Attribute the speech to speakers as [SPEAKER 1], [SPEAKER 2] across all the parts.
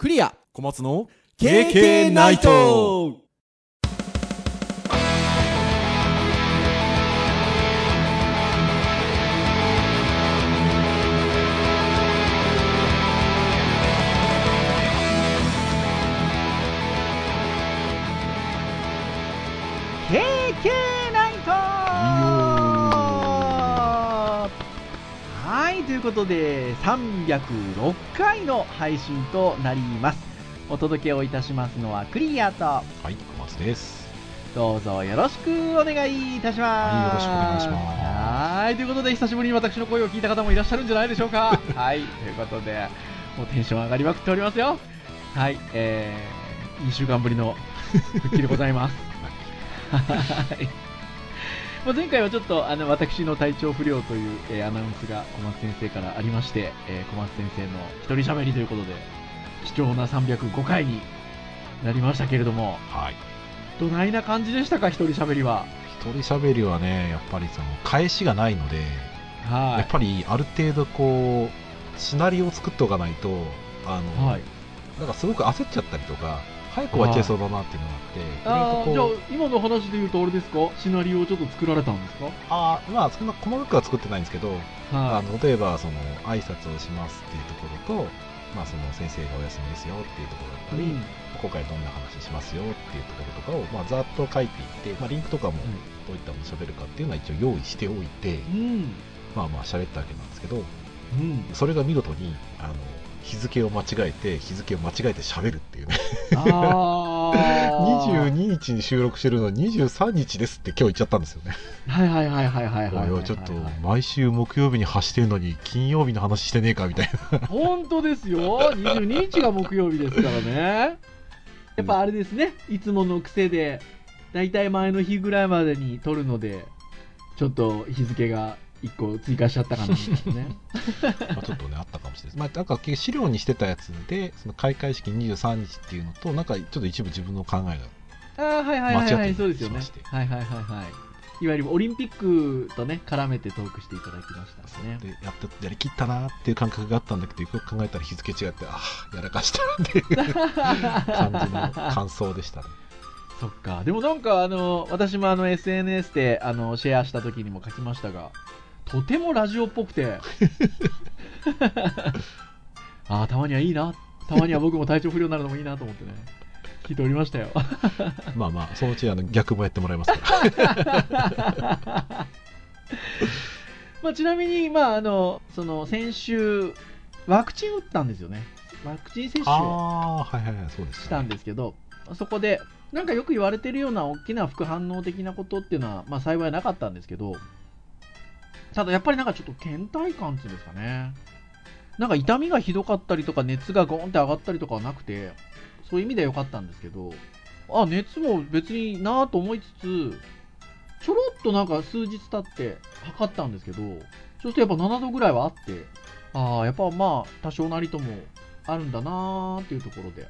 [SPEAKER 1] クリア。
[SPEAKER 2] 小松の
[SPEAKER 1] KK ナイト
[SPEAKER 3] い、ということで、306回の配信となります。お届けをいたしますのはクリアと、
[SPEAKER 2] はい小松です
[SPEAKER 3] どうぞよろしくお願いいたします。
[SPEAKER 2] はいよろしくお願いします
[SPEAKER 3] はい、ということで、久しぶりに私の声を聞いた方もいらっしゃるんじゃないでしょうか。はい、ということで、もうテンション上がりまくっておりますよ。はい、えー、2週間ぶりの復帰でございます。はい。まあ前回はちょっとあの私の体調不良という、えーアナウンスが小松先生からありまして、えー小松先生の一人喋りということで貴重な305回になりましたけれども
[SPEAKER 2] はい。
[SPEAKER 3] どないな感じでしたか一人喋りは？
[SPEAKER 2] 一人喋りはねやっぱりその返しがないので、
[SPEAKER 3] は
[SPEAKER 2] やっぱりある程度こうシナリオを作っておかないとあの、
[SPEAKER 3] はい。
[SPEAKER 2] なんかすごく焦っちゃったりとか早く終わっちゃいそうだなっていうのがあって意
[SPEAKER 3] あーじゃあ今の話で言うとあれですか？シナリオをちょっと作られたんですか？
[SPEAKER 2] あーまあそんな細かくは作ってないんですけど、
[SPEAKER 3] は
[SPEAKER 2] あの例えばその挨拶をしますっていうところと、まあ、その先生がお休みですよっていうところだったり、
[SPEAKER 3] うん。
[SPEAKER 2] 今回どんな話しますよっていうところとかを、まあ、ざっと書いていって、まあ、リンクとかもどういったものを喋るかっていうのは一応用意しておいて、
[SPEAKER 3] うん。
[SPEAKER 2] まあまあ喋ったわけなんですけど
[SPEAKER 3] うん。
[SPEAKER 2] それが見事にあの日付を間違えて日付を間違えて喋るっていうね。
[SPEAKER 3] ああ
[SPEAKER 2] 22日に収録してるのに23日ですって今日言っちゃったんですよね。
[SPEAKER 3] はいはいはいはいはいはい
[SPEAKER 2] ちょっと毎週木曜日に発してるのに金曜日の話してねえかみたいな。
[SPEAKER 3] 本当ですよ。22日が木曜日ですからね。やっぱあれですね。いつもの癖でだいたい前の日ぐらいまでに撮るのでちょっと日付が1個追加しちゃったかなみたいなね。
[SPEAKER 2] まあちょっとねあったかもしれないです、まあ、なんか資料にしてたやつでその開会式23日っていうのとなんかちょっと一部自分の考えが
[SPEAKER 3] ああはいはいはい
[SPEAKER 2] 間違って
[SPEAKER 3] はいそうですよね。はいはいはいはい。いわゆるオリンピックとね絡めてトークしていただきましたね。
[SPEAKER 2] でやってやりきったなっていう感覚があったんだけどよくよく考えたら日付違ってああやらかしたっていう感じの感想でしたね。
[SPEAKER 3] そっか。でもなんかあの私もあの SNS であのシェアした時にも書きましたがとてもラジオっぽくて。ああたまにはいいな。たまには僕も体調不良になるのもいいなと思ってね。聞いておりましたよ。
[SPEAKER 2] まあまあそのうちあの逆もやってもらいますから。
[SPEAKER 3] まあちなみにまああのその先週ワクチン打ったんですよね。ワクチン接種をしたんですけど、そこで、なんかよく言われてるような大きな副反応的なことっていうのは、まあ幸いなかったんですけど、ただやっぱりなんかちょっと倦怠感っていうんですかね。なんか痛みがひどかったりとか、熱がゴーンって上がったりとかはなくて、そういう意味では良かったんですけど、あ、熱も別になぁと思いつつ、ちょろっとなんか数日経って測ったんですけど、そうするとやっぱ7度ぐらいはあって、ああ、やっぱまあ多少なりともあるんだなーっていうところで、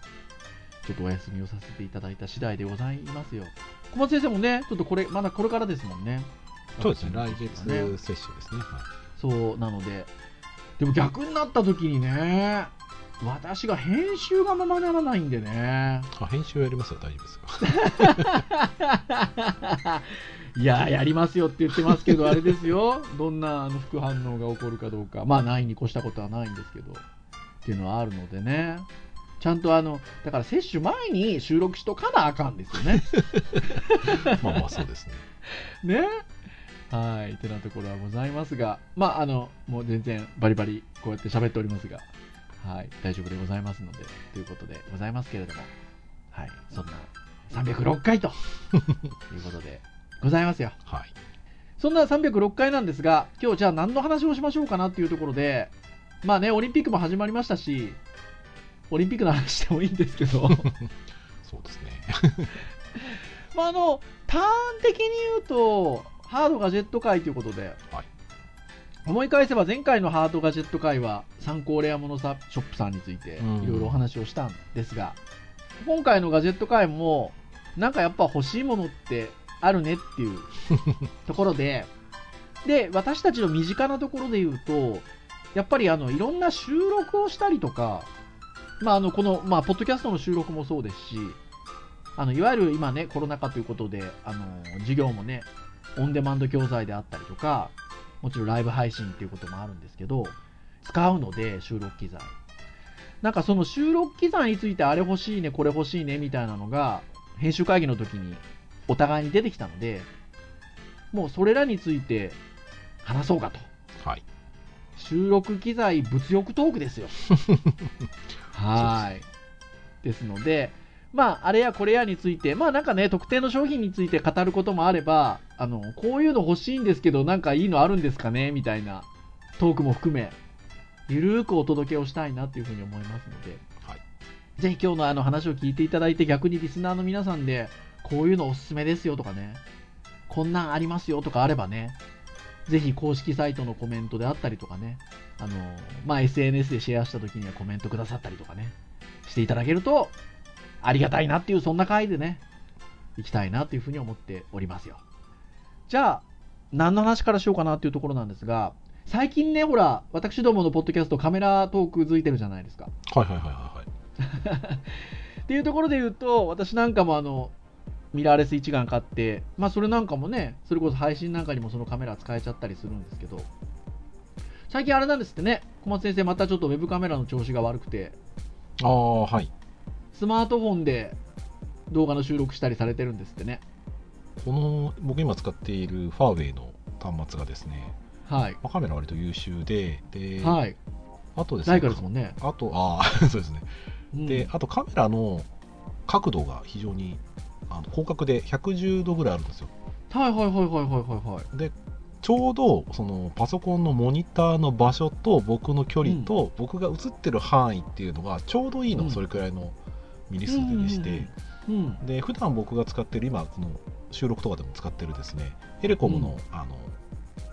[SPEAKER 3] ちょっとお休みをさせていただいた次第でございますよ。小松先生もね、ちょっとこれ、まだこれからですもんね。
[SPEAKER 2] そうですね来月
[SPEAKER 3] 接種
[SPEAKER 2] ですね、はい
[SPEAKER 3] そうなので、でも逆になった時にね、私が編集がままならないんでね。
[SPEAKER 2] あ編集やりますよ大丈夫ですよ
[SPEAKER 3] いや、やりますよって言ってますけど、あれですよ。どんなあの副反応が起こるかどうか。まあ、ないに越したことはないんですけど。っていうのはあるのでね。ちゃんとあの、だから接種前に収録しとかなあかんですよね。
[SPEAKER 2] まあまあそうですね
[SPEAKER 3] ね。はい。ってなところはございますが、まあ、あの、もう全然バリバリこうやって喋っておりますが、はい。大丈夫でございますので、ということでございますけれども、はい。そんな306回ということでございますよ。
[SPEAKER 2] はい
[SPEAKER 3] そんな306回なんですが、今日じゃあ何の話をしましょうかなっていうところで、まあね、オリンピックも始まりましたし、オリンピックの話してもいいんですけど、
[SPEAKER 2] そうですね
[SPEAKER 3] まああの、ターン的に言うと、ハードガジェット界ということで、
[SPEAKER 2] はい。
[SPEAKER 3] 思い返せば前回のハードガジェット界は参考レアモノショップさんについて
[SPEAKER 2] うん。
[SPEAKER 3] いろいろお話をしたんですが、今回のガジェット界も、なんかやっぱ欲しいものってあるねっていう ところで、で、私たちの身近なところで言うと、やっぱりあの、いろんな収録をしたりとか、まあ、あのこの、まあ、ポッドキャストの収録もそうですし、あのいわゆる今ね、コロナ禍ということで、あの授業もね、オンデマンド教材であったりとか、もちろんライブ配信っていうこともあるんですけど、使うので、収録機材。なんかその収録機材についてあれ欲しいね、これ欲しいねみたいなのが、編集会議の時にお互いに出てきたので、もうそれらについて話そうかと。
[SPEAKER 2] はい。
[SPEAKER 3] 収録機材物欲トークですよ。はい。ですので、まあ、あれやこれやについて、まあなんかね、特定の商品について語ることもあれば、あの、こういうの欲しいんですけど、なんかいいのあるんですかねみたいなトークも含め、ゆるーくお届けをしたいなっていうふうに思いますので、
[SPEAKER 2] はい。
[SPEAKER 3] ぜひ今日のあの話を聞いていただいて、逆にリスナーの皆さんで、こういうのおすすめですよとかね、こんなんありますよとかあればね、ぜひ公式サイトのコメントであったりとかね、あの、まあ、SNS でシェアした時にはコメントくださったりとかね、していただけると、ありがたいなっていう、そんな回でね、行きたいなというふうに思っておりますよ。じゃあ、何の話からしようかなっていうところなんですが、最近ね、ほら、私どものポッドキャストカメラトーク付いてるじゃないですか。
[SPEAKER 2] はいはいはいはいはい。
[SPEAKER 3] っていうところで言うと、私なんかもあの、ミラーレス一眼買って、まあそれなんかもね、それこそ配信なんかにもそのカメラ使えちゃったりするんですけど、最近あれなんですってね、小松先生またちょっとウェブカメラの調子が悪くて、
[SPEAKER 2] ああ、はい。
[SPEAKER 3] スマートフォンで動画の収録したりされてるんですってね。
[SPEAKER 2] この、僕今使っているファーウェイの端末がですね、
[SPEAKER 3] はい。
[SPEAKER 2] まあ、カメラ割と優秀で、で、
[SPEAKER 3] はい。
[SPEAKER 2] あとですね、
[SPEAKER 3] ですもんね。
[SPEAKER 2] あと、ああ、そうですね。
[SPEAKER 3] うん
[SPEAKER 2] で、あとカメラの角度が非常にあの広角で110度ぐらいあるんですよ。
[SPEAKER 3] はいはいはいはいはいはいはい。
[SPEAKER 2] で、ちょうどそのパソコンのモニターの場所と僕の距離と僕が映ってる範囲っていうのがちょうどいいの、
[SPEAKER 3] うん
[SPEAKER 2] それくらいのミリ数ででして、
[SPEAKER 3] うん。
[SPEAKER 2] で普段僕が使ってる今この収録とかでも使ってるですねエレコムの,、あの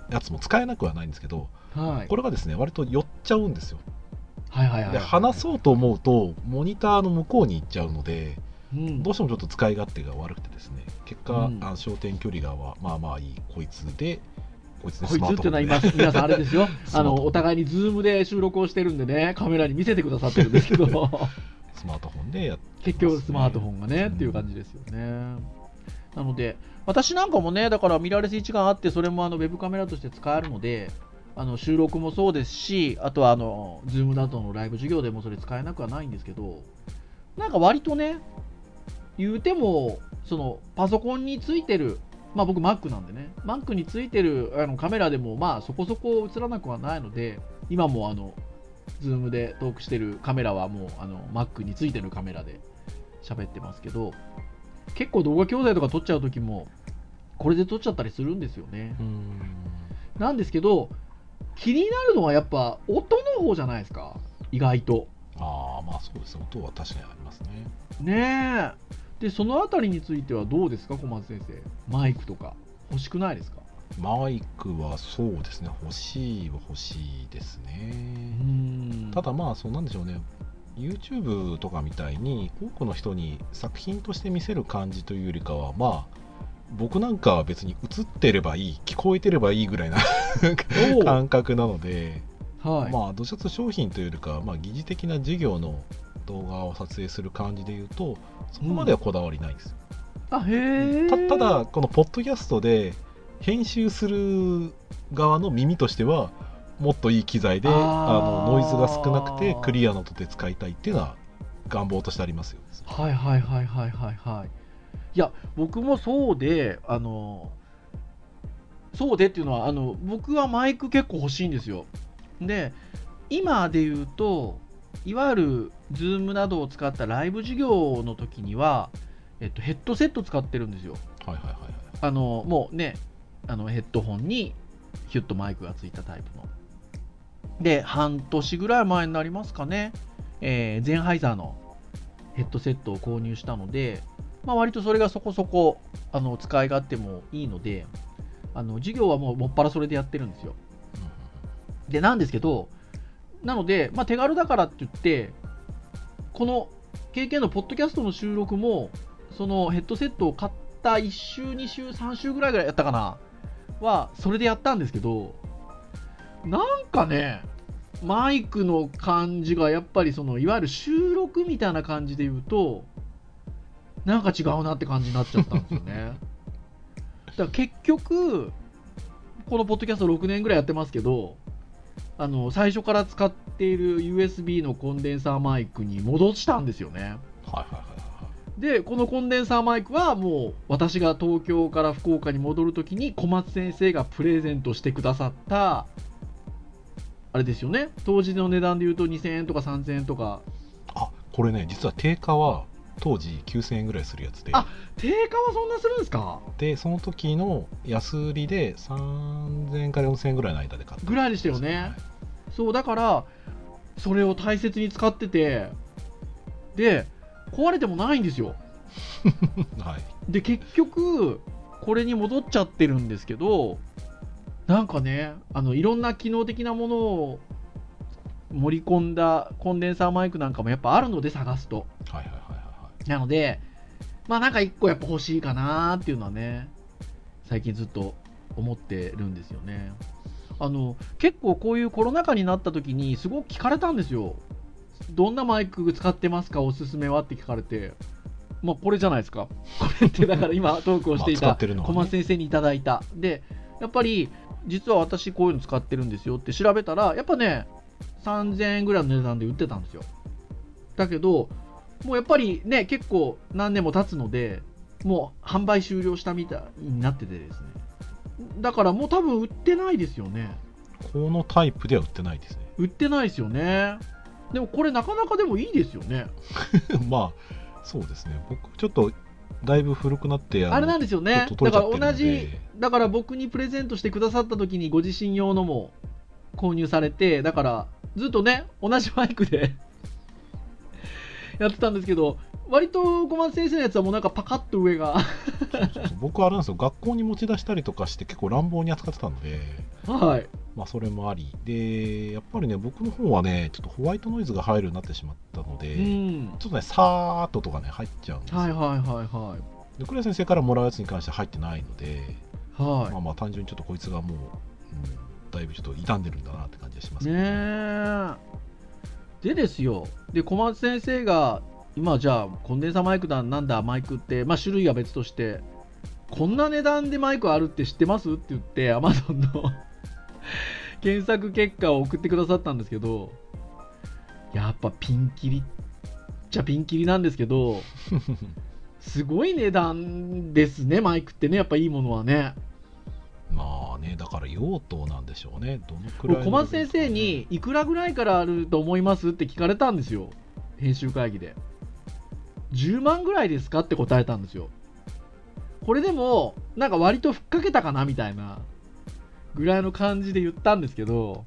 [SPEAKER 2] やつも使えなくはないんですけど
[SPEAKER 3] はい。
[SPEAKER 2] これがですね割と寄っちゃうんですよ
[SPEAKER 3] はいはいはい。
[SPEAKER 2] で話そうと思うとモニターの向こうに行っちゃうので
[SPEAKER 3] うん。
[SPEAKER 2] どうしてもちょっと使い勝手が悪くてですね結果、
[SPEAKER 3] うん
[SPEAKER 2] あの焦点距離がわまあまあいいこいつでこいつで
[SPEAKER 3] こいつっていうのは今、
[SPEAKER 2] で
[SPEAKER 3] 皆さんあれですよ。あの、お互いに Zoom で収録をしてるんでね、カメラに見せてくださってるんですけど、
[SPEAKER 2] スマートフォンでやって
[SPEAKER 3] 結局スマートフォンがね、
[SPEAKER 2] うん
[SPEAKER 3] っていう感じですよね。なので、私なんかもね、だからミラーレス一眼あって、それもあのウェブカメラとして使えるので、あの収録もそうですし、あとはあの、 Zoom などのライブ授業でもそれ使えなくはないんですけど、なんか割とね、言うても、そのパソコンについてる、まあ僕 Mac なんでね、Mac についてるあのカメラでもまあそこそこ映らなくはないので、今もあの、 Zoom でトークしてるカメラはもうあの Mac についてるカメラで喋ってますけど、結構動画教材とか撮っちゃうときも、これで撮っちゃったりするんですよね。
[SPEAKER 2] うん
[SPEAKER 3] なんですけど、気になるのはやっぱ音の方じゃないですか、意外と。
[SPEAKER 2] ああまあそうですね音は確かにありますね
[SPEAKER 3] ねえ。で、そのあたりについてはどうですか、小松先生。マイクとか。欲しくないですか？
[SPEAKER 2] マイクはそうですね。欲しいは欲しいです
[SPEAKER 3] う
[SPEAKER 2] ね、
[SPEAKER 3] ん。
[SPEAKER 2] ただまあそうなんでしょうね。YouTube とかみたいに多くの人に作品として見せる感じというよりかはまあ僕なんかは別に映ってればいい聞こえてればいいぐらいな感覚なので、
[SPEAKER 3] はい。
[SPEAKER 2] まあどちらかと商品というよりかは、まあ、疑似的な授業の動画を撮影する感じでいうとそこまではこだわりないんです。よ、
[SPEAKER 3] あ、へえ。
[SPEAKER 2] たただこのポッドキャストで編集する側の耳としてはもっといい機材で
[SPEAKER 3] あ
[SPEAKER 2] のノイズが少なくてクリアな音で使いたいっていうのは願望としてありますよ
[SPEAKER 3] はいはいはいはいはいはい。いや、僕もそうで、あの、そうでっていうのは、あの、僕はマイク結構欲しいんですよ。で、今で言うと、いわゆる Zoom などを使ったライブ授業の時には、えっと、ヘッドセット使ってるんですよ。
[SPEAKER 2] はいはいはいはい
[SPEAKER 3] あの、もうね、あのヘッドホンにヒュッとマイクがついたタイプの。で、半年ぐらい前になりますかね、えーゼンハイザーのヘッドセットを購入したので、まあ、割とそれがそこそこあの使い勝手もいいので、あの授業はもうもっぱらそれでやってるんですよ。で、なんですけど、なので、まあ、手軽だからって言って、この KK のポッドキャストの収録も、そのヘッドセットを買った1週、2週、3週ぐらいぐらいやったかな、は、それでやったんですけど、なんかね、マイクの感じがやっぱりそのいわゆる収録みたいな感じで言うとなんか違うなって感じになっちゃったんですよね。だから結局このポッドキャスト6年ぐらいやってますけどあの最初から使っている USB のコンデンサーマイクに戻したんですよね。
[SPEAKER 2] はいはいはいはい
[SPEAKER 3] でこのコンデンサーマイクはもう私が東京から福岡に戻るときに小松先生がプレゼントしてくださったあれですよね。当時の値段で言うと2000円とか3000円とか。
[SPEAKER 2] あこれね実は定価は当時9000円ぐらいするやつで。
[SPEAKER 3] あ定価はそんなするんですか？
[SPEAKER 2] でその時の安売りで3000円から4000円ぐらいの間で買った。
[SPEAKER 3] ぐらいでしたよね。そうだからそれを大切に使っててで壊れてもないんですよ。
[SPEAKER 2] はい。
[SPEAKER 3] で結局これに戻っちゃってるんですけどなんかねあのいろんな機能的なものを盛り込んだコンデンサーマイクなんかもやっぱあるので探すと。
[SPEAKER 2] はいはいはいはい
[SPEAKER 3] なのでまあなんか一個やっぱ欲しいかなっていうのはね最近ずっと思ってるんですよね。あの結構こういうコロナ禍になった時にすごく聞かれたんですよどんなマイク使ってますか？おすすめは？って聞かれて。まあこれじゃないですか。これってだから今トークをしていた小松先生にいただいた。でやっぱり実は私こういうの使ってるんですよって調べたらやっぱね3000円ぐらいの値段で売ってたんですよ。だけどもうやっぱりね結構何年も経つのでもう販売終了したみたいになっててですね。だからもう多分売ってないですよね。
[SPEAKER 2] このタイプでは売ってないですね。
[SPEAKER 3] 売ってないですよねでもこれなかなかでもいいですよね。
[SPEAKER 2] まあそうですね。僕ちょっとだいぶ古くなっての
[SPEAKER 3] あれなんですよね。だから同じだから僕にプレゼントしてくださった時にご自身用のも購入されてだからずっとね同じマイクでやってたんですけど割と小松先生のやつはもうなんかパカッと上が。
[SPEAKER 2] 僕あれなんですよ。学校に持ち出したりとかして結構乱暴に扱ってたので。
[SPEAKER 3] はい。
[SPEAKER 2] まあそれもあり。でやっぱりね僕の方はねちょっとホワイトノイズが入るようになってしまったので、
[SPEAKER 3] うん。
[SPEAKER 2] ちょっとねさーっととかね入っちゃうんですよ、
[SPEAKER 3] はいはいはいはい。
[SPEAKER 2] でクレア先生からもらうやつに関しては入ってないので、
[SPEAKER 3] はい。
[SPEAKER 2] まあまあ単純にちょっとこいつがもう、うん、だいぶちょっと傷んでるんだなって感じがします
[SPEAKER 3] ねえでですよ。で小松先生が今じゃあコンデンサーマイクだなんだマイクって、まあ、種類は別としてこんな値段でマイクあるって知ってますって言って Amazon の 検索結果を送ってくださったんですけどやっぱピンキリっちゃピンキリなんですけど すごい値段ですねマイクってねやっぱいいものはね
[SPEAKER 2] 用途なんでしょうね。どのくらいの
[SPEAKER 3] 小松先生にいくらぐらいからあると思いますって聞かれたんですよ。編集会議で。10万ぐらいですかって答えたんですよ。これでもなんか割とふっかけたかなみたいなぐらいの感じで言ったんですけど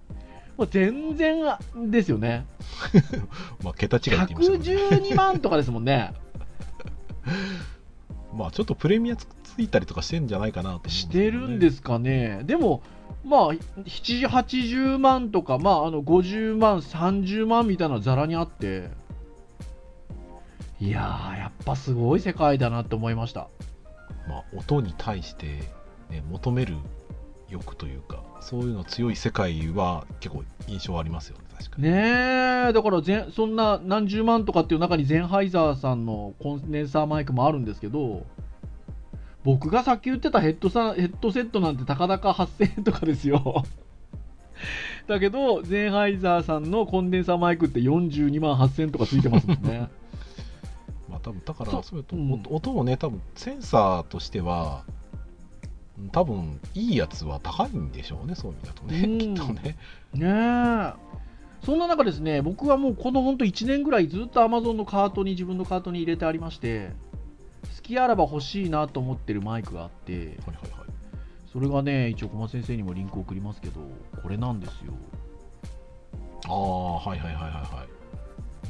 [SPEAKER 3] もう全然ですよね。
[SPEAKER 2] まあ桁違いって言いましたね。
[SPEAKER 3] 112万とかですもんね。
[SPEAKER 2] まあちょっとプレミアつついたりとかしてんじゃないかなと思うんです
[SPEAKER 3] してるんですかね。でもまあ7、80万とか、まあ、あの50万、30万みたいなのざらにあって、いやー、やっぱすごい世界だなって思いました。
[SPEAKER 2] まあ、音に対して、ね、求める欲というかそういうの強い世界は結構印象ありますよね確かに
[SPEAKER 3] ねえ、だからぜんそんな何十万とかっていう中にゼンハイザーさんのコンデンサーマイクもあるんですけど、僕がさっき言ってたヘッドさヘッドセットなんてたかだか8000円とかですよ。だけど、ゼンハイザーさんのコンデンサーマイクって42万8000円とかついてますもんね。
[SPEAKER 2] まあ多分だから
[SPEAKER 3] そう
[SPEAKER 2] そういうと、
[SPEAKER 3] うん
[SPEAKER 2] 音音もね多分センサーとしてはうん多分いいやつは高いんでしょうねそういう意味だとね、
[SPEAKER 3] うん
[SPEAKER 2] きっとね
[SPEAKER 3] ねえ。そんな中ですね、僕はもうこの本当1年ぐらいずっと Amazon のカートに自分のカートに入れてありまして、好きあらば欲しいなと思ってるマイクがあって、
[SPEAKER 2] はいはいはい
[SPEAKER 3] それがね、一応小松先生にもリンク送りますけど、これなんですよ。
[SPEAKER 2] ああはいはいはいはいはい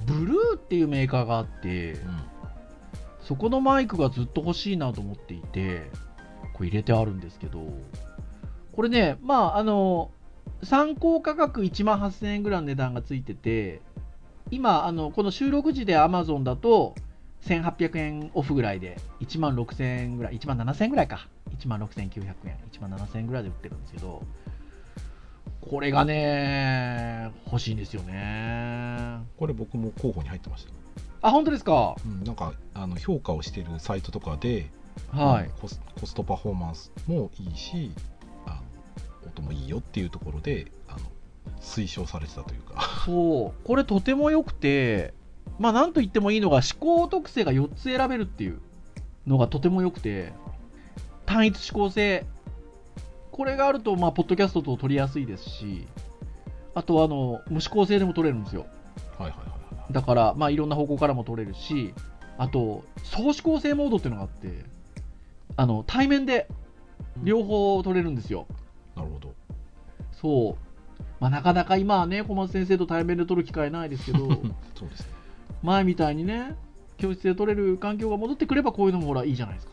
[SPEAKER 3] ブルーっていうメーカーがあって、
[SPEAKER 2] うん
[SPEAKER 3] そこのマイクがずっと欲しいなと思っていて、これ入れてあるんですけど、これね、まあ、あの、参考価格1万8000円ぐらいの値段がついてて、今、あのこの収録時で Amazon だと、1800円オフぐらいで、1万6000円ぐらい、1万7000円ぐらいか、1万6900円、1万7000円ぐらいで売ってるんですけど、これがね、欲しいんですよね。
[SPEAKER 2] これ僕も候補に入ってました、
[SPEAKER 3] あ、本当ですか？
[SPEAKER 2] うん、なんかあの評価をしてるサイトとかで、
[SPEAKER 3] はい。
[SPEAKER 2] コスコストパフォーマンスもいいしあの音もいいよっていうところであの推奨されてたというか
[SPEAKER 3] そう、これとても良くて、まあ、なんと言ってもいいのが、思考特性が4つ選べるっていうのがとても良くて、単一指向性、これがあると、まあ、ポッドキャストと取りやすいですし、あとはあの無指向性でも取れるんですよ。
[SPEAKER 2] はいはいはいはい
[SPEAKER 3] だから、まあ、いろんな方向からも取れるし、あと、総指向性モードっていうのがあって、あの対面で両方取れるんですよ。
[SPEAKER 2] なるほど
[SPEAKER 3] そう。まあ、なかなか今はね、小松先生と対面で取る機会ないですけど、
[SPEAKER 2] そうですね
[SPEAKER 3] 前みたいにね、教室で取れる環境が戻ってくれば、こういうのもほらいいじゃないですか。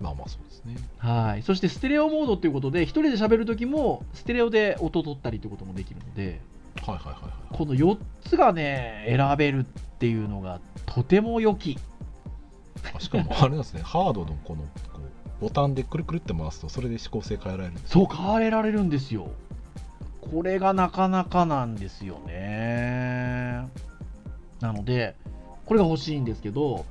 [SPEAKER 2] まあまあそうですね
[SPEAKER 3] はい。そして、ステレオモードっていうことで、一人で喋るときも、ステレオで音取ったりってこともできるので、
[SPEAKER 2] はいはいはいはい
[SPEAKER 3] この4つがね、選べるっていうのがとても良き。
[SPEAKER 2] あしかもあれなんですね ハードのこのこうボタンでくるくるって回すとそれで指向性変えられるんです
[SPEAKER 3] そう、変えられるんですよ。これがなかなかなんですよね。なので、これが欲しいんですけど、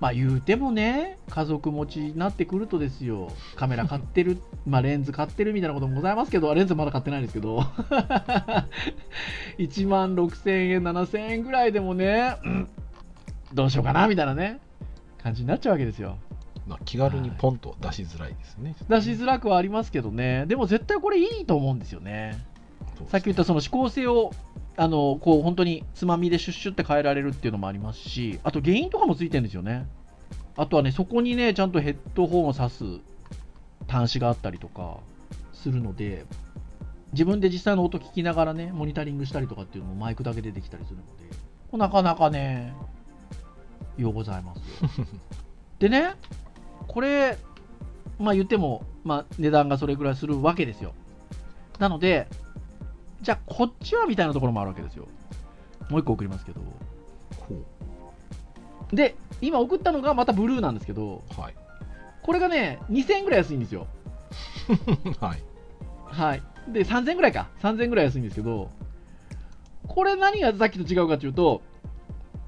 [SPEAKER 3] まあ言うてもね、家族持ちになってくるとですよ、カメラ買ってる、まあレンズ買ってるみたいなこともございますけど、レンズまだ買ってないですけど、1万6000円、7000円ぐらいでもね、うんどうしようかなみたいなね、感じになっちゃうわけですよ。
[SPEAKER 2] まあ気軽にポンと出しづらいですね、
[SPEAKER 3] 出しづらくはありますけどね、でも絶対これいいと思うんですよね。
[SPEAKER 2] ね。
[SPEAKER 3] さっき言ったその指向性をあのこう本当につまみでシュッシュって変えられるっていうのもありますし、あと原因とかもついてるんですよね。あとはね、そこにね、ちゃんとヘッドホンを挿す端子があったりとかするので、自分で実際の音聞きながらね、モニタリングしたりとかっていうのもマイクだけでできたりするので、なかなかね、ようございますよ。でね、これ、まあ言っても、まあ値段がそれぐらいするわけですよ。なので、じゃあこっちはみたいなところもあるわけですよ。もう一個送りますけど。
[SPEAKER 2] ほ
[SPEAKER 3] で、今送ったのがまたブルーなんですけど、
[SPEAKER 2] うはい
[SPEAKER 3] これがね、2000円ぐらい安いんですよ。
[SPEAKER 2] はい
[SPEAKER 3] はい。で、3000円ぐらいか。3000円ぐらい安いんですけど、これ何がさっきと違うかというと、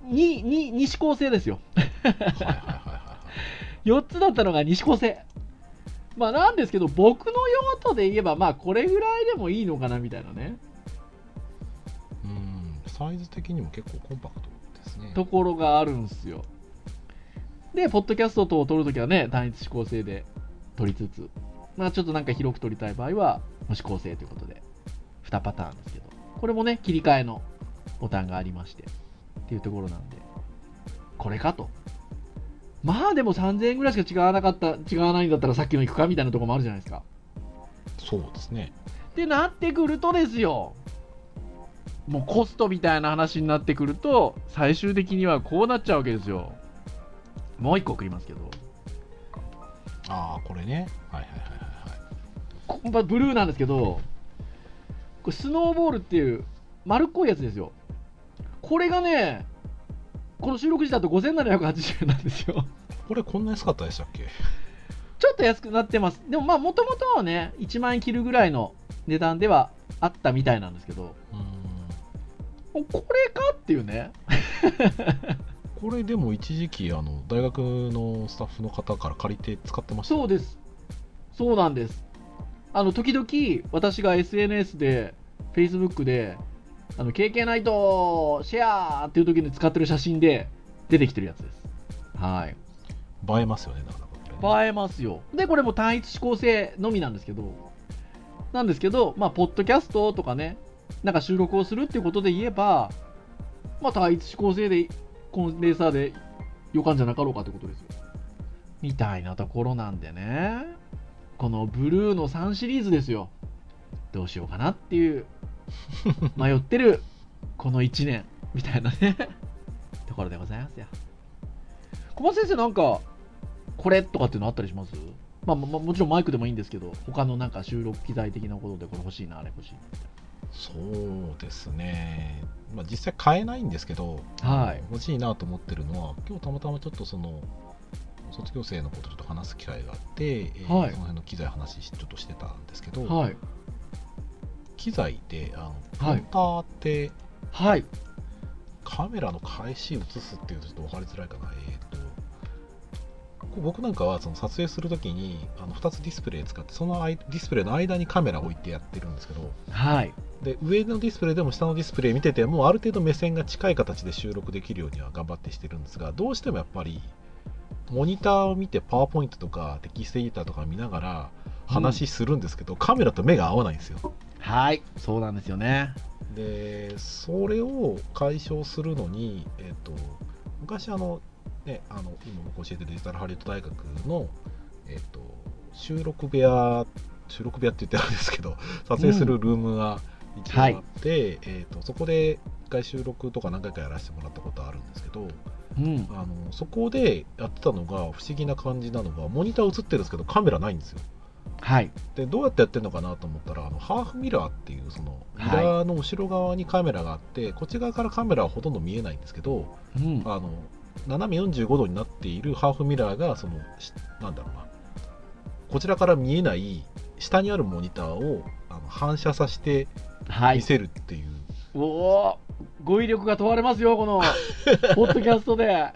[SPEAKER 3] 2、2、二指向性ですよ。
[SPEAKER 2] はいはいはいはい
[SPEAKER 3] 4つだったのが西高生。まあなんですけど、僕の用途で言えば、まあこれぐらいでもいいのかなみたいなね、
[SPEAKER 2] うん。サイズ的にも結構コンパクトですね。
[SPEAKER 3] ところがあるんですよ。で、ポッドキャスト等を撮るときはね、単一指向性で撮りつつ、まあちょっとなんか広く撮りたい場合は、無指向性ということで、2パターンですけど、これもね、切り替えのボタンがありまして、っていうところなんで、これかと。まあでも3000円ぐらいしか違わなかった、違わないんだったらさっきの行くかみたいなところもあるじゃないですか。
[SPEAKER 2] そうですね。
[SPEAKER 3] ってなってくるとですよ。もうコストみたいな話になってくると最終的にはこうなっちゃうわけですよ。もう一個送りますけど。
[SPEAKER 2] ああこれね。はいはいはいはいはい。
[SPEAKER 3] こまブルーなんですけどこれスノーボールっていう丸っこいやつですよ。これがねこの収録時だと5780円なんですよ。
[SPEAKER 2] これこんな安かったでしたっけ？
[SPEAKER 3] ちょっと安くなってます。でもまあもともとはね1万円切るぐらいの値段ではあったみたいなんですけど。
[SPEAKER 2] うん。
[SPEAKER 3] これかっていうね。
[SPEAKER 2] これでも一時期あの大学のスタッフの方から借りて使ってました？
[SPEAKER 3] そうです。そうなんです。あの、時々、私が SNS で、Facebook で、あの、KK ナイトシェアっていう時に使ってる写真で出てきてるやつです。はい。
[SPEAKER 2] 映えますよねなかなかね
[SPEAKER 3] 映えますよ。で、これも単一指向性のみなんですけど、なんですけど、まあ、ポッドキャストとかね、なんか収録をするっていうことで言えば、まあ、単一指向性で、コンデンサーでよかんじゃなかろうかってことですよ。みたいなところなんでね、このブルーの3シリーズですよ。どうしようかなっていう、迷ってる、この1年、みたいなね、ところでございますよ。小松先生なんか、これとかっていうのあったりします？まあ、まあもちろんマイクでもいいんですけど、他のなんか収録機材的なことでこれ欲しいな、あれ欲しいなみたい
[SPEAKER 2] そうですね、まあ、実際買えないんですけど、
[SPEAKER 3] はい
[SPEAKER 2] 欲しいなと思ってるのは今日たまたまちょっとその卒業生のことちょっと話す機会があって、えー
[SPEAKER 3] はい
[SPEAKER 2] その辺の機材話しちょっとしてたんですけど、
[SPEAKER 3] な。はい。
[SPEAKER 2] 機材であのプ
[SPEAKER 3] はい
[SPEAKER 2] ロンターって
[SPEAKER 3] はい。
[SPEAKER 2] カメラの返し映すっていうとちょっと分かりづらいかなえっ、とこう僕なんかはその撮影するときにあの2つディスプレイ使ってその間ディスプレイの間にカメラ置いてやってるんですけど
[SPEAKER 3] はい。
[SPEAKER 2] で上のディスプレイでも下のディスプレイ見ててもある程度目線が近い形で収録できるようには頑張ってしてるんですがどうしてもやっぱりモニターを見てパワーポイントとかテキストエディターとか見ながら話するんですけど、カメラと目が合わないんですよ
[SPEAKER 3] はい。そうなんですよね。
[SPEAKER 2] でそれを解消するのに、えっと昔あの、ね、あの今僕教えてるデジタルハリウッド大学の、えっと収録部屋収録部屋って言ってあるんですけど撮影するルームが一応あって、えっとそこで一回収録とか何回かやらせてもらったことあるんですけど
[SPEAKER 3] うん。
[SPEAKER 2] あのそこでやってたのが不思議な感じなのがモニター映ってるんですけどカメラないんですよ
[SPEAKER 3] はい。
[SPEAKER 2] でどうやってやってるのかなと思ったらあのハーフミラーっていうそのミ
[SPEAKER 3] はい
[SPEAKER 2] ラーの後ろ側にカメラがあって、こっち側からカメラはほとんど見えないんですけど
[SPEAKER 3] うん。
[SPEAKER 2] あの斜め45度になっているハーフミラーがそのしなんだろうなこちらから見えない下にあるモニターをあの反射させて
[SPEAKER 3] はい。
[SPEAKER 2] 見せるっていう、
[SPEAKER 3] おお語彙力が問われますよ、この、ポッドキャストで。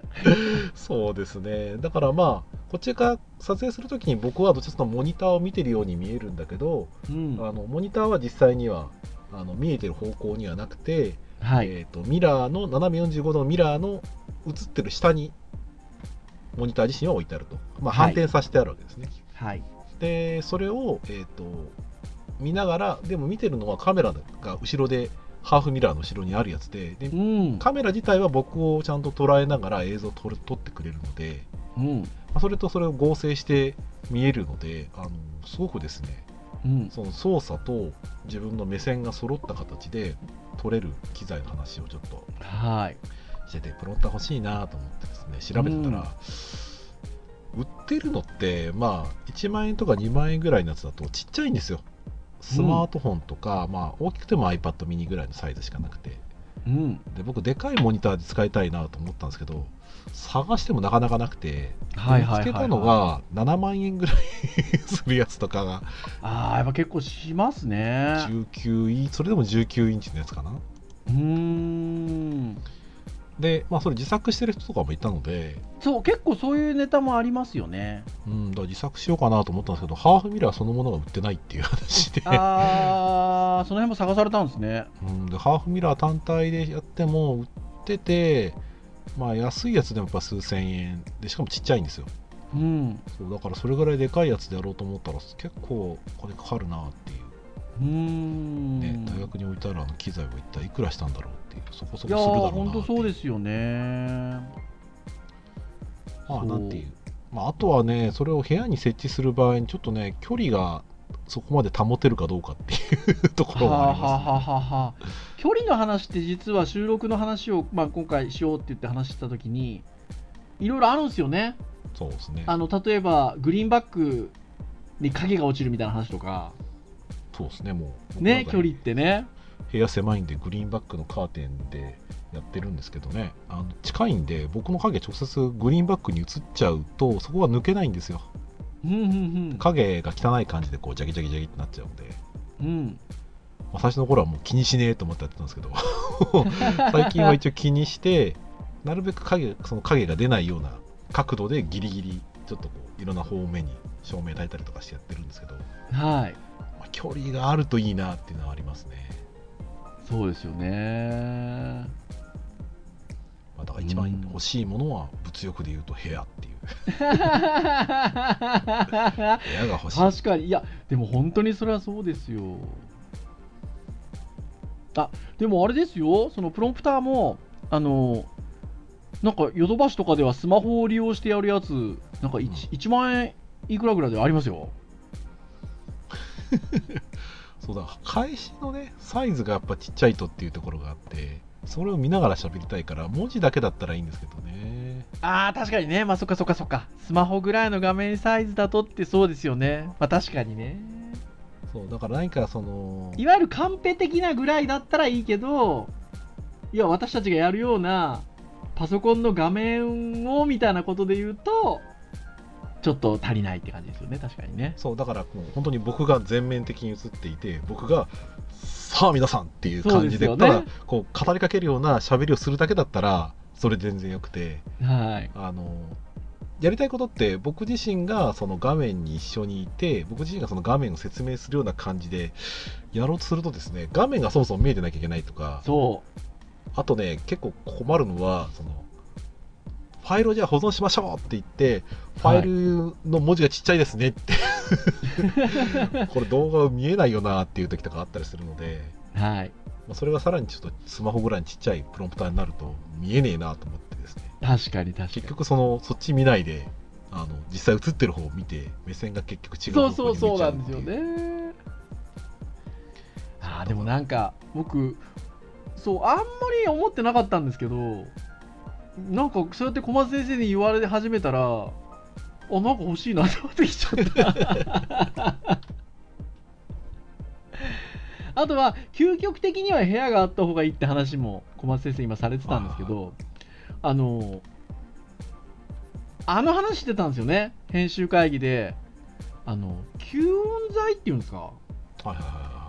[SPEAKER 2] そうですねだからまあこっちから撮影するときに僕はどちらかとモニターを見てるように見えるんだけど、
[SPEAKER 3] うん。
[SPEAKER 2] あのモニターは実際にはあの見えてる方向にはなくて、
[SPEAKER 3] はい。
[SPEAKER 2] えー、とミラーの斜め45度のミラーの映ってる下にモニター自身は置いてあると、まあ、
[SPEAKER 3] はい
[SPEAKER 2] 反転させてあるわけですね、
[SPEAKER 3] はい。
[SPEAKER 2] でそれを、えー、と見ながらでも見てるのはカメラが後ろでハーフミラーの後ろにあるやつでで
[SPEAKER 3] うん。
[SPEAKER 2] カメラ自体は僕をちゃんと捉えながら映像を撮る撮ってくれるので、
[SPEAKER 3] うん。
[SPEAKER 2] まあそれとそれを合成して見えるのであのすごくですね
[SPEAKER 3] うん。
[SPEAKER 2] その操作と自分の目線が揃った形で撮れる機材の話をちょっと
[SPEAKER 3] はい。
[SPEAKER 2] しててプロンター欲しいなと思ってですね調べてたら、売ってるのってまあ1万円とか2万円ぐらいのやつだとちっちゃいんですよスマートフォンとか、まあ大きくても iPad mini ぐらいのサイズしかなくて
[SPEAKER 3] うん。
[SPEAKER 2] で僕でかいモニターで使いたいなと思ったんですけど探してもなかなかなくて
[SPEAKER 3] はいはい
[SPEAKER 2] 見つけたのが7万円ぐらいするやつとかが
[SPEAKER 3] ああ、やっぱ結構しますね。
[SPEAKER 2] 19インそれでも19インチのやつかな
[SPEAKER 3] うーん。
[SPEAKER 2] で、まあ、それ自作してる人とかもいたので、
[SPEAKER 3] そう、結構そういうネタもありますよね。
[SPEAKER 2] うん、だから自作しようかなと思ったんですけどハーフミラーそのものが売ってないっていう話で
[SPEAKER 3] ああ、その辺も探されたんですね。
[SPEAKER 2] うん、でハーフミラー単体でやっても売ってて、まあ、安いやつでもやっぱ数千円でしかもちっちゃいんですよ
[SPEAKER 3] うん。
[SPEAKER 2] そうだからそれぐらいでかいやつでやろうと思ったら結構お金かかるなっていう
[SPEAKER 3] うーん。
[SPEAKER 2] ね、大学に置いてあるあの機材は一体いくらしたんだろうっていうそこそこするだろうな
[SPEAKER 3] 本当そう
[SPEAKER 2] す
[SPEAKER 3] ですよね。
[SPEAKER 2] まあなんていう、まあ、あとはねそれを部屋に設置する場合にちょっとね距離がそこまで保てるかどうかっていうところ
[SPEAKER 3] はあ、
[SPEAKER 2] があります、ね。
[SPEAKER 3] あはあはあ、距離の話って実は収録の話を、まあ、今回しようって言って話した時にいろいろあるんですよね
[SPEAKER 2] そうですね
[SPEAKER 3] あの例えばグリーンバックに影が落ちるみたいな話とか
[SPEAKER 2] そうですねもう
[SPEAKER 3] ね距離ってね
[SPEAKER 2] 部屋狭いんでグリーンバックのカーテンでやってるんですけどねあの近いんで僕の影直接グリーンバックに映っちゃうとそこが抜けないんですよ影が汚い感じでこうジャギジャギジャギってなっちゃうんで。
[SPEAKER 3] うん。
[SPEAKER 2] 最初の頃はもう気にしねえと思ってやってたんですけど。最近は一応気にしてなるべく影その影が出ないような角度でギリギリちょっとこういろんな方面に照明焚いたりとかしてやってるんですけど、
[SPEAKER 3] はい。
[SPEAKER 2] まあ、距離があるといいなっていうのはありますね、
[SPEAKER 3] そうですよね
[SPEAKER 2] まあ、だから一番欲しいものは物欲で言うと部屋っていう。部屋が欲しい。
[SPEAKER 3] 確かに。いやでも本当にそれはそうですよ。あでもあれですよ。そのプロンプターもあのなんかヨドバシとかではスマホを利用してやるやつなんか 1,、
[SPEAKER 2] うん。
[SPEAKER 3] 1万円いくらぐらいでありますよ。
[SPEAKER 2] そうだ返しのねサイズがやっぱちっちゃいとっていうところがあってそれを見ながら喋りたいから文字だけだったらいいんですけどね。
[SPEAKER 3] あー確かにね。まあそっかそっかそっか。スマホぐらいの画面サイズだとってそうですよね。まあ確かにね。
[SPEAKER 2] そうだから何かその
[SPEAKER 3] いわゆるカンペ的なぐらいだったらいいけどいや私たちがやるようなパソコンの画面をみたいなことで言うとちょっと足りないって感じですよね。確かにね。
[SPEAKER 2] そうだからもう本当に僕が全面的に映っていて僕がさあ皆さんっていう感じで
[SPEAKER 3] ね
[SPEAKER 2] ただこう語りかけるような喋りをするだけだったらそれで全然よくて
[SPEAKER 3] はい。
[SPEAKER 2] あのやりたいことって僕自身がその画面に一緒にいて僕自身がその画面を説明するような感じでやろうとするとですね画面がそもそも見えてなきゃいけないとか
[SPEAKER 3] そう。
[SPEAKER 2] あとね結構困るのはそのファイルをじゃあ保存しましょうって言ってファイルの文字がちっちゃいですねって、これ動画見えないよなっていう時とかあったりするので、
[SPEAKER 3] はい。
[SPEAKER 2] まあ、それがさらにちょっとスマホぐらいにちっちゃいプロンプターになると見えねえなと思ってですね
[SPEAKER 3] 確かに確かに。
[SPEAKER 2] 結局そのそっち見ないであの実際映ってる方を見て目線が結局違う
[SPEAKER 3] そう
[SPEAKER 2] 方向
[SPEAKER 3] そうそうな
[SPEAKER 2] に向いちゃうん
[SPEAKER 3] ですよね。ああ、でもなんか、僕、そう、あんまり思ってなかったんですけど、なんか、そうやって小松先生に言われ始めたら、あ、なんか欲しいなって思ってきちゃった。あとは、究極的には部屋があった方がいいって話も小松先生今されてたんですけど、あの、あの話してたんですよね、編集会議で。あの、吸音材っていうんですか？
[SPEAKER 2] はいはいはいは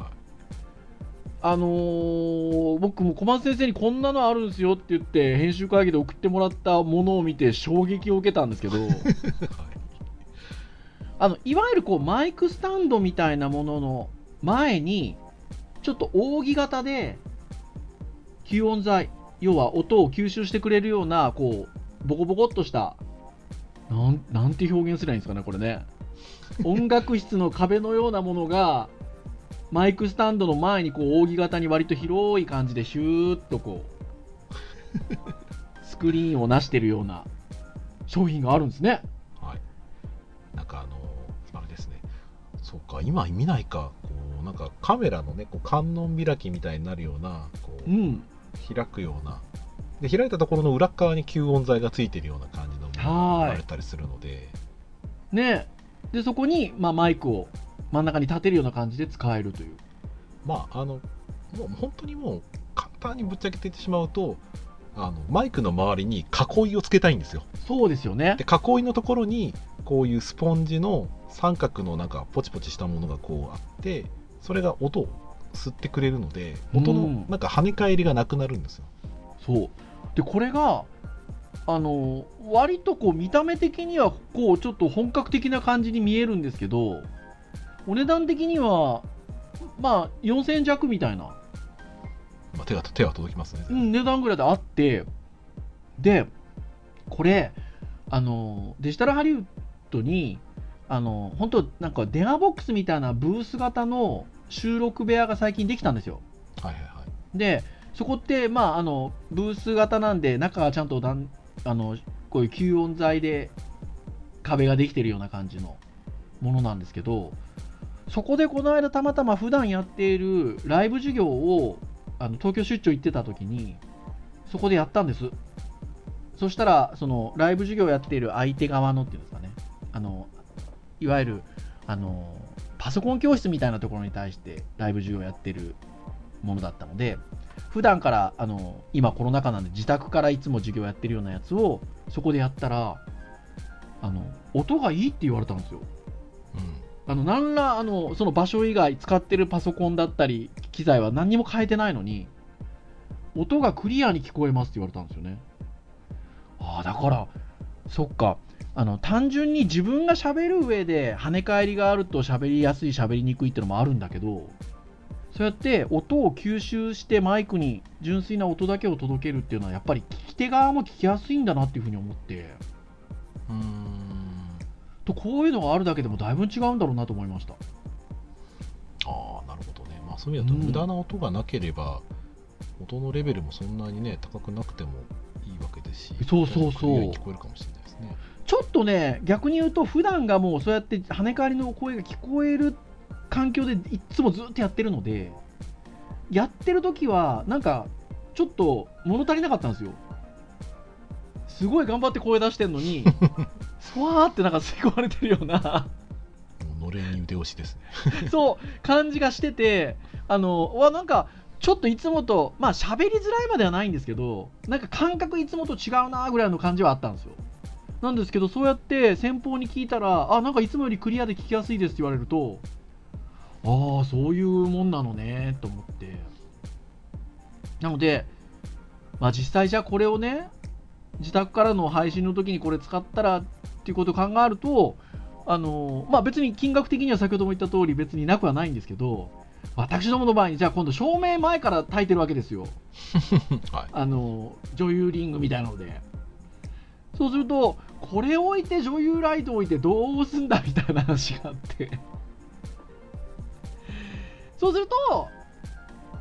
[SPEAKER 3] あのー僕も小松先生にこんなのあるんですよって言って編集会議で送ってもらったものを見て衝撃を受けたんですけど
[SPEAKER 2] いはい。
[SPEAKER 3] あのいわゆるこうマイクスタンドみたいなものの前にちょっと扇形で吸音材要は音を吸収してくれるようなこうボコボコっとしたなんなんて表現すればいいんですかねこれね。音楽室の壁のようなものがマイクスタンドの前にこう扇形に割と広い感じでシューッとこう スクリーンをなしてるような商品があるんですね。
[SPEAKER 2] はい、なんかあのあれですね。そうか今見ないか。こうなんかカメラのねこう観音開きみたいになるようなこう
[SPEAKER 3] うん。
[SPEAKER 2] 開くような。で開いたところの裏側に吸音材がついてるような感じのものが
[SPEAKER 3] はい。
[SPEAKER 2] 生まれたりするので。
[SPEAKER 3] ね。でそこに、まあ、マイクを真ん中に立てるような感じで使えるという。
[SPEAKER 2] まああのもう本当にもう簡単にぶっちゃけて言ってしまうとあのマイクの周りに囲いをつけたいんですよ。
[SPEAKER 3] そうですよね。
[SPEAKER 2] で囲いのところにこういうスポンジの三角のなんかポチポチしたものがこうあってそれが音を吸ってくれるので音の
[SPEAKER 3] うん
[SPEAKER 2] なんか跳ね返りがなくなるんですよ、
[SPEAKER 3] そう。でこれがあの割とこう見た目的にはこうちょっと本格的な感じに見えるんですけどお値段的にはまあ4000円弱みたいな、
[SPEAKER 2] まあ、手が手は届きますね、
[SPEAKER 3] うん、値段ぐらいであって。でこれあのデジタルハリウッドにあの本当なんか電話ボックスみたいなブース型の収録部屋が最近できたんですよ。
[SPEAKER 2] はいはいはい。
[SPEAKER 3] でそこって、まあ、あのブース型なんで中がちゃんとだんあのこういう吸音材で壁ができてるような感じのものなんですけどそこでこの間たまたま普段やっているライブ授業をあの東京出張行ってた時にそこでやったんです。そしたらそのライブ授業をやっている相手側のっていうんですかね。あのいわゆるあのパソコン教室みたいなところに対してライブ授業をやってるものだったので普段からあの今コロナ禍なんで自宅からいつも授業やってるようなやつをそこでやったらあの音がいいって言われたんですよ。
[SPEAKER 2] うん。
[SPEAKER 3] あの何らあのその場所以外使ってるパソコンだったり機材は何にも変えてないのに音がクリアに聞こえますって言われたんですよね。ああだからそっか。あの単純に自分が喋る上で跳ね返りがあると喋りやすい喋りにくいってのもあるんだけどそうやって音を吸収してマイクに純粋な音だけを届けるっていうのはやっぱり聞き手側も聞きやすいんだなっていうふうに思って。
[SPEAKER 2] うーん。
[SPEAKER 3] とこういうのがあるだけでもだいぶ違うんだろうなと思いました。
[SPEAKER 2] ああなるほどね。まあそういう意味だと
[SPEAKER 3] うん
[SPEAKER 2] 無駄な音がなければ、音のレベルもそんなにね高くなくてもいいわけですし
[SPEAKER 3] そうそうそう。
[SPEAKER 2] 聞こえるかもしれないですね。
[SPEAKER 3] ちょっとね逆に言うと普段がもうそうやって跳ね返りの声が聞こえる環境でいっつもずっとやってるのでやってる時はなんかちょっと物足りなかったんですよ。すごい頑張って声出してんのにふわーってなんか吸い込まれてるような。
[SPEAKER 2] もうのれんに腕押しですね。
[SPEAKER 3] そう感じがしててあのうわなんかちょっといつもとまあ喋りづらいまではないんですけどなんか感覚いつもと違うなぐらいの感じはあったんですよ。なんですけどそうやって先方に聞いたらあなんかいつもよりクリアで聞きやすいですって言われるとああそういうもんなのねと思って。なので、まあ、実際じゃあこれをね自宅からの配信の時にこれ使ったらっていうことを考えるとあのまあ別に金額的には先ほども言った通り別になくはないんですけど私どもの場合にじゃあ今度照明前から焚いてるわけですよ。
[SPEAKER 2] はい。
[SPEAKER 3] あの女優リングみたいなので。そうするとこれ置いて女優ライト置いてどうすんだみたいな話があって。そうすると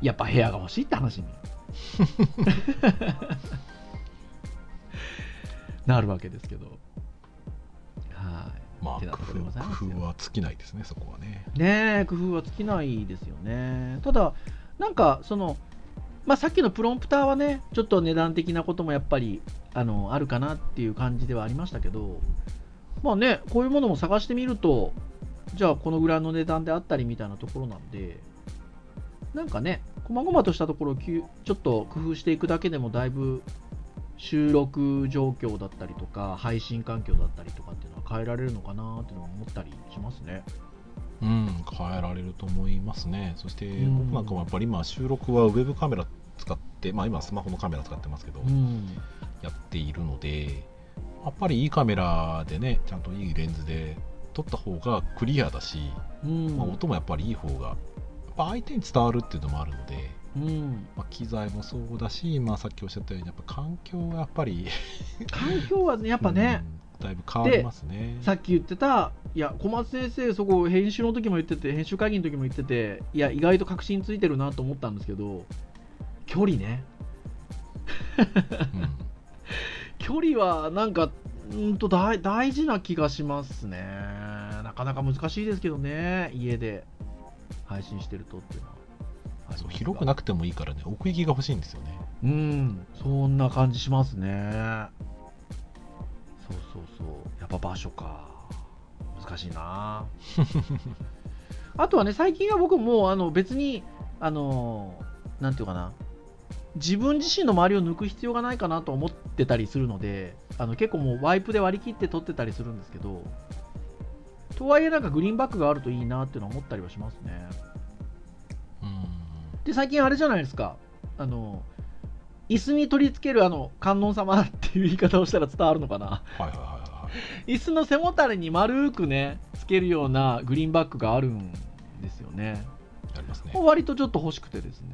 [SPEAKER 3] やっぱ部屋が欲しいって話に。なるわけですけど。はい
[SPEAKER 2] まあ工夫工夫は尽きないですねそこはね。
[SPEAKER 3] ねえ工夫は尽きないですよね。ただなんかそのまあさっきのプロンプターはねちょっと値段的なこともやっぱりあのあるかなっていう感じではありましたけどまあねこういうものも探してみるとじゃあこのぐらいの値段であったりみたいなところなんでなんかね細々としたところをちょっと工夫していくだけでもだいぶ収録状況だったりとか配信環境だったりとかっていうのは変えられるのかなっていうのは思ったりしますね。
[SPEAKER 2] うん変えられると思いますね。そして
[SPEAKER 3] うん。
[SPEAKER 2] 僕なんかもやっぱり今収録はウェブカメラ使ってまあ今はスマホのカメラ使ってますけど、
[SPEAKER 3] うん。
[SPEAKER 2] やっているのでやっぱりいいカメラでねちゃんといいレンズで撮った方がクリアだし、
[SPEAKER 3] うん。
[SPEAKER 2] まあ、音もやっぱりいい方がやっぱ相手に伝わるっていうのもあるので、
[SPEAKER 3] うん、
[SPEAKER 2] まあ、機材もそうだし、まあ、さっきおっしゃったようにやっぱ環境がやっぱり
[SPEAKER 3] 環境はねやっぱね、
[SPEAKER 2] うんだいぶ変わりますね。
[SPEAKER 3] さっき言ってたいや小松先生そこ編集の時も言ってて編集会議の時も言ってていや意外と確信ついてるなと思ったんですけど距離ね。
[SPEAKER 2] うん。
[SPEAKER 3] 距離はなんかうんと大大事な気がしますね。なかなか難しいですけどね家で配信してるとっていうのはあ
[SPEAKER 2] そう
[SPEAKER 3] が
[SPEAKER 2] 広くなくてもいいからね奥行きが欲しいんですよね。
[SPEAKER 3] うんそんな感じしますね。そうそうそう。やっぱ場所か。難しいな。あとはね最近は僕もあの別にあのなんていうかな。自分自身の周りを抜く必要がないかなと思ってたりするのであの結構もうワイプで割り切って撮ってたりするんですけどとはいえなんかグリーンバックがあるといいなっていうのは思ったりはしますね。
[SPEAKER 2] うん
[SPEAKER 3] で最近あれじゃないですか。あの椅子に取り付けるあの観音様っていう言い方をしたら伝わるのかな。
[SPEAKER 2] はいはいはいはい。
[SPEAKER 3] 椅子の背もたれに丸くねつけるようなグリーンバックがあるんですよね。
[SPEAKER 2] ありますね。
[SPEAKER 3] 割とちょっと欲しくてですね。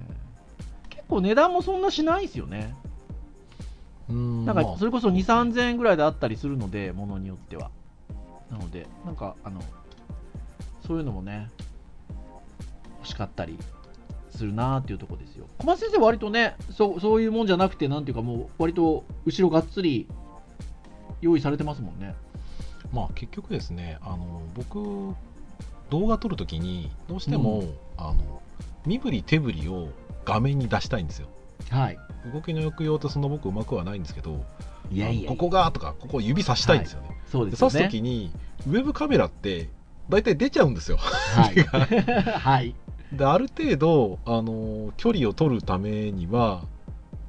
[SPEAKER 3] 結構値段もそんなしないですよね。
[SPEAKER 2] うん
[SPEAKER 3] なんか
[SPEAKER 2] まあ
[SPEAKER 3] それこそ2、3000円ぐらいであったりするので、ものによっては。なので、なんか、あの、そういうのもね、欲しかったりするなーっていうところですよ。小松先生、割とねそう、そういうもんじゃなくて、なんていうか、もう、割と後ろがっつり用意されてますもんね。
[SPEAKER 2] まあ結局ですねあの僕動画撮るときにどうしても、
[SPEAKER 3] うん
[SPEAKER 2] あの身振り手振りを画面に出したいんですよ
[SPEAKER 3] はい。
[SPEAKER 2] 動きの抑揚ってそんな僕うまくはないんですけど
[SPEAKER 3] いやいや
[SPEAKER 2] ここがとかここを指さしたいんですよね、で刺す
[SPEAKER 3] そうですよね。
[SPEAKER 2] ときにウェブカメラって大体出ちゃうんですよ
[SPEAKER 3] はい。はい。
[SPEAKER 2] である程度あの距離を取るためには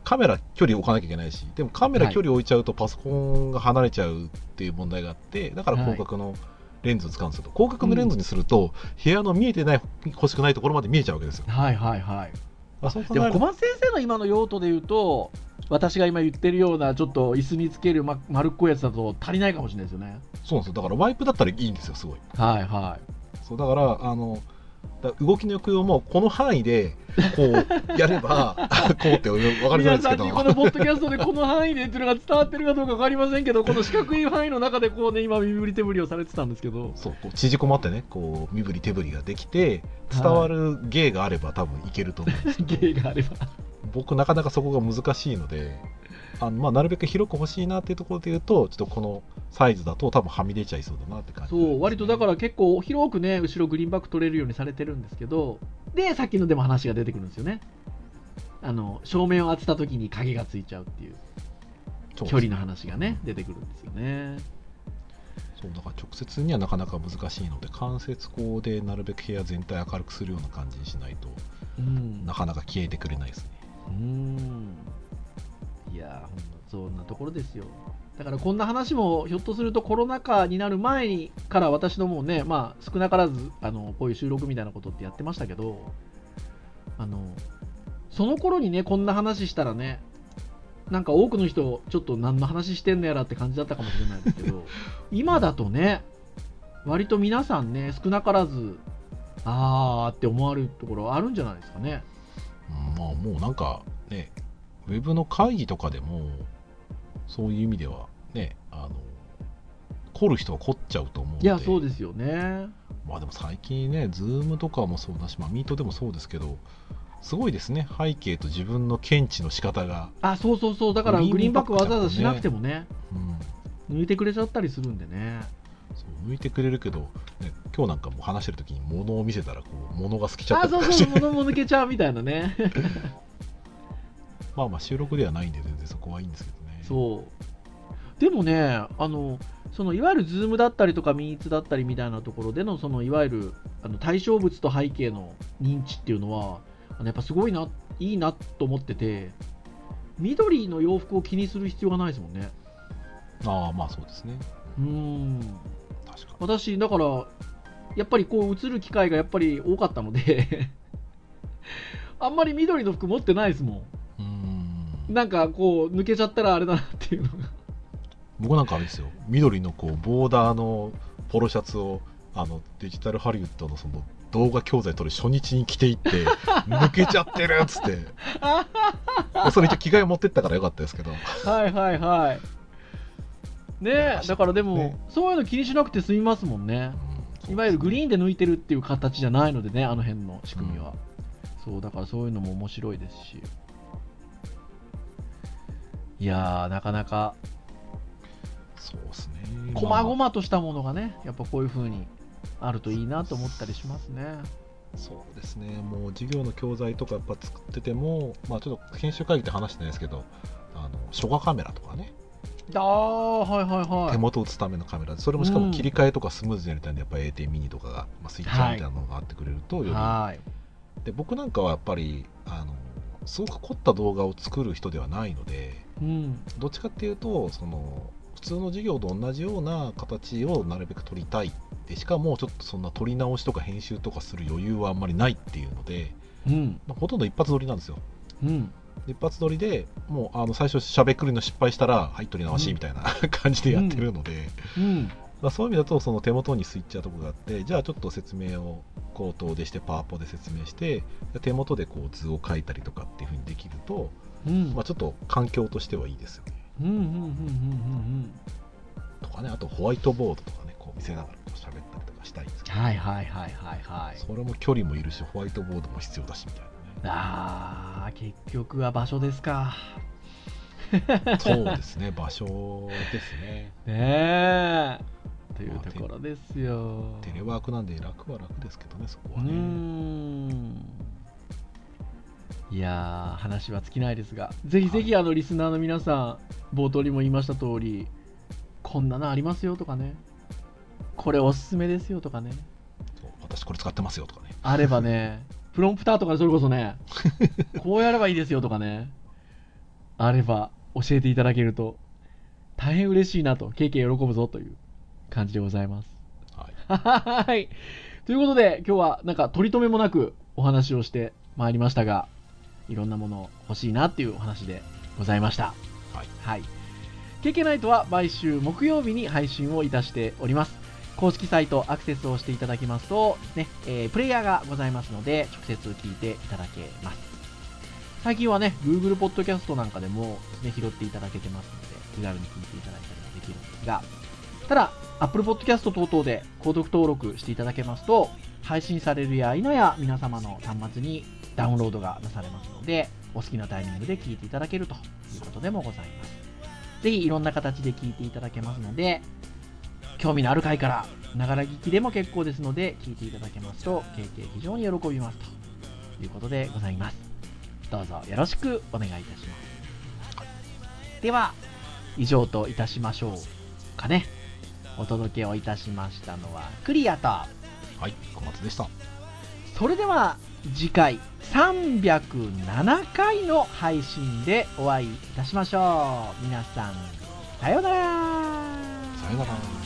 [SPEAKER 2] カメラ距離を置かなきゃいけないしでもカメラ距離を置いちゃうとパソコンが離れちゃうっていう問題があってだから広角のレンズを使うんですけど、広角のレンズにすると、部屋の見えてない欲しくないところまで見えちゃうわけですよ。
[SPEAKER 3] はいはいはい。
[SPEAKER 2] あそう
[SPEAKER 3] でも小松先生の今の用途で言うと私が今言ってるようなちょっと椅子につけるま丸っこいやつだと足りないかもしれないですよね。
[SPEAKER 2] そうなんですよ。だからワイプだったらいいんですよすごい。
[SPEAKER 3] はいは
[SPEAKER 2] そうだからあのだ動きの抑揚もこの範囲でこう やればこうって分か
[SPEAKER 3] い
[SPEAKER 2] るじゃないですけど。
[SPEAKER 3] 皆さんにこのポッドキャストでこの範囲でっていうのが伝わってるかどうか分かりませんけどこの四角い範囲の中でこうね今身振り手振りをされてたんですけど。
[SPEAKER 2] そうこう縮こまってねこう身振り手振りができて伝わる芸があれば多分いけると思うんですけど、
[SPEAKER 3] 芸があれば。
[SPEAKER 2] 僕なかなかそこが難しいのであの、まあ、なるべく広く欲しいなっていうところで言うとちょっとこのサイズだと多分はみ出ちゃいそうだなって感じ。
[SPEAKER 3] そう割とだから結構広くね後ろグリーンバック取れるようにされてるんですけどでさっきのでも話が出てくるんですよね。あの照明を当てた時に影がついちゃうっていう距離の話がね出てくるんですよね。
[SPEAKER 2] そうだから直接にはなかなか難しいので間接光でなるべく部屋全体明るくするような感じにしないと
[SPEAKER 3] うん。
[SPEAKER 2] なかなか消えてくれないですね。
[SPEAKER 3] うんいやーほんとそんなところですよだだからこんな話もひょっとするとコロナ禍になる前にから私どもね、まあ少なからずあのこういう収録みたいなことってやってましたけど、あの、その頃にね、こんな話したらね、なんか多くの人、ちょっと何の話してんのやらって感じだったかもしれないですけど、今だとね、割と皆さんね、少なからず、あーって思われるところあるんじゃないですかね。
[SPEAKER 2] うんまあもうなんかねウェブの会議とかでもそういう意味ではねあの凝る人は凝っちゃうと思うので。
[SPEAKER 3] いや、そうですよね。
[SPEAKER 2] まあでも最近ね、ズームとかもそうだし、まあ、ミートでもそうですけど、すごいですね、背景と自分の検知の仕方が、
[SPEAKER 3] あ、そうそうそう、だから
[SPEAKER 2] グリーン
[SPEAKER 3] バックわざわざしなくてもね、
[SPEAKER 2] うん、
[SPEAKER 3] 抜いてくれちゃったりするんでね。
[SPEAKER 2] そう向いてくれるけど、ね、今日なんかもう話してる時に物を見せたらこう物が好きちゃった
[SPEAKER 3] あ、
[SPEAKER 2] りて。
[SPEAKER 3] そうそう、物も抜けちゃうみたいなね。
[SPEAKER 2] まあまあ収録ではないんで全然そこはいいんですけどね。
[SPEAKER 3] そう。でもね、あの、そのいわゆるズームだったりとかミーツだったりみたいなところでのそのいわゆるあの対象物と背景の認知っていうのはあのやっぱすごいないいなと思ってて緑の洋服を気にする必要がないですもんね。
[SPEAKER 2] ああまあそうですね。
[SPEAKER 3] うーん。
[SPEAKER 2] 確か
[SPEAKER 3] 私だからやっぱりこう映る機会がやっぱり多かったので あんまり緑の服持ってないですも
[SPEAKER 2] ん
[SPEAKER 3] なんかこう抜けちゃったらあれだなっていうのが
[SPEAKER 2] 僕なんかあれですよ緑のこうボーダーのポロシャツをあのデジタルハリウッドのその動画教材撮る初日に着ていって 抜けちゃってるっつってでそれ一応着替え持ってったからよかったですけど
[SPEAKER 3] はいはいはい。ねだからでも、
[SPEAKER 2] ね
[SPEAKER 3] そういうの気にしなくて済みますもんね。いわゆるグリーンで抜いてるっていう形じゃないのでね、あの辺の仕組みは。そう、だからそういうのも面白いですし。いやー、なかなか、
[SPEAKER 2] そうですね。
[SPEAKER 3] こまごまとしたものがね、やっぱこういう風にあるといいなと思ったりしますね。
[SPEAKER 2] そうですね。もう授業の教材とかやっぱ作っててもまあちょっと研修会議で話してないですけどあの書画カメラとかね、
[SPEAKER 3] あー、はいはいはい。
[SPEAKER 2] 手元を打つためのカメラ。それもしか
[SPEAKER 3] うん。
[SPEAKER 2] も切り替えとかスムーズにやりたいんでやっぱ AT ミニとかが、まあ、スイッチみたいなのがあってくれるとより、
[SPEAKER 3] はい。
[SPEAKER 2] で僕なんかはやっぱりあのすごく凝った動画を作る人ではないので
[SPEAKER 3] うん。
[SPEAKER 2] どっちかっていうとその普通の授業と同じような形をなるべく撮りたいでしかもちょっとそんな撮り直しとか編集とかする余裕はあんまりないっていうので、
[SPEAKER 3] うん。
[SPEAKER 2] まあほとんど一発撮りなんですよ
[SPEAKER 3] うん。
[SPEAKER 2] 一発撮りでもうあの最初しゃべくりの失敗したらはい撮り直しみたいな、感じでやってるので、
[SPEAKER 3] うん。
[SPEAKER 2] まあ、そういう意味だとその手元にスイッチャーとかがあってじゃあちょっと説明を口頭でしてパワポで説明して手元でこう図を書いたりとかっていうふうにできると、
[SPEAKER 3] うん。
[SPEAKER 2] まあ、ちょっと環境としてはいいですよね
[SPEAKER 3] うん。うん。うん。うん。うん。
[SPEAKER 2] とかねあとホワイトボードとかねこう見せながらこう喋ったりとかしたいんですけど、
[SPEAKER 3] はいはいはいはいはい。
[SPEAKER 2] それも距離もいるしホワイトボードも必要だしみたい
[SPEAKER 3] あー、結局は場所ですか。
[SPEAKER 2] なねそうですね場所ですね
[SPEAKER 3] ねえ。というところですよ。
[SPEAKER 2] テレワークなんで楽は楽ですけどねそこはね、
[SPEAKER 3] ん。いやー、話は尽きないですが、ぜひぜひ、あの、リスナーの皆さん、冒頭にも言いました通り、こんなのありますよとかね、これおすすめですよとかね、
[SPEAKER 2] 私これ使ってますよとかね
[SPEAKER 3] あればね、プロンプターとかでそれこそね、こうやればいいですよとかね、あれば教えていただけると、大変嬉しいなと、経験喜ぶぞという感じでございます。
[SPEAKER 2] はい
[SPEAKER 3] はい。ということで、今日はなんか取り留めもなくお話をしてまいりましたが、いろんなもの欲しいなっていうお話でございました。
[SPEAKER 2] はい
[SPEAKER 3] はい。KK ナイトは毎週木曜日に配信をいたしております。公式サイトアクセスをしていただきますと、ね、えープレイヤーがございますので、直接聞いていただけます。最近はね、Google Podcast なんかでも、ね、拾っていただけてますので、気軽に聞いていただいたりもできるんですが、ただ、Apple Podcast 等々で購読登録していただけますと、配信されるや否や皆様の端末にダウンロードがなされますので、お好きなタイミングで聞いていただけるということでもございます。ぜひいろんな形で聞いていただけますので、興味のある回から、ながら聞きでも結構ですので、聞いていただけますと、経験非常に喜びますということでございます。どうぞよろしくお願いいたします。では、以上といたしましょうかね。お届けをいたしましたのはクリアと、
[SPEAKER 2] はい小松でした
[SPEAKER 3] それでは次回307回の配信でお会いいたしましょう。皆さん、さようなら
[SPEAKER 2] さよなら。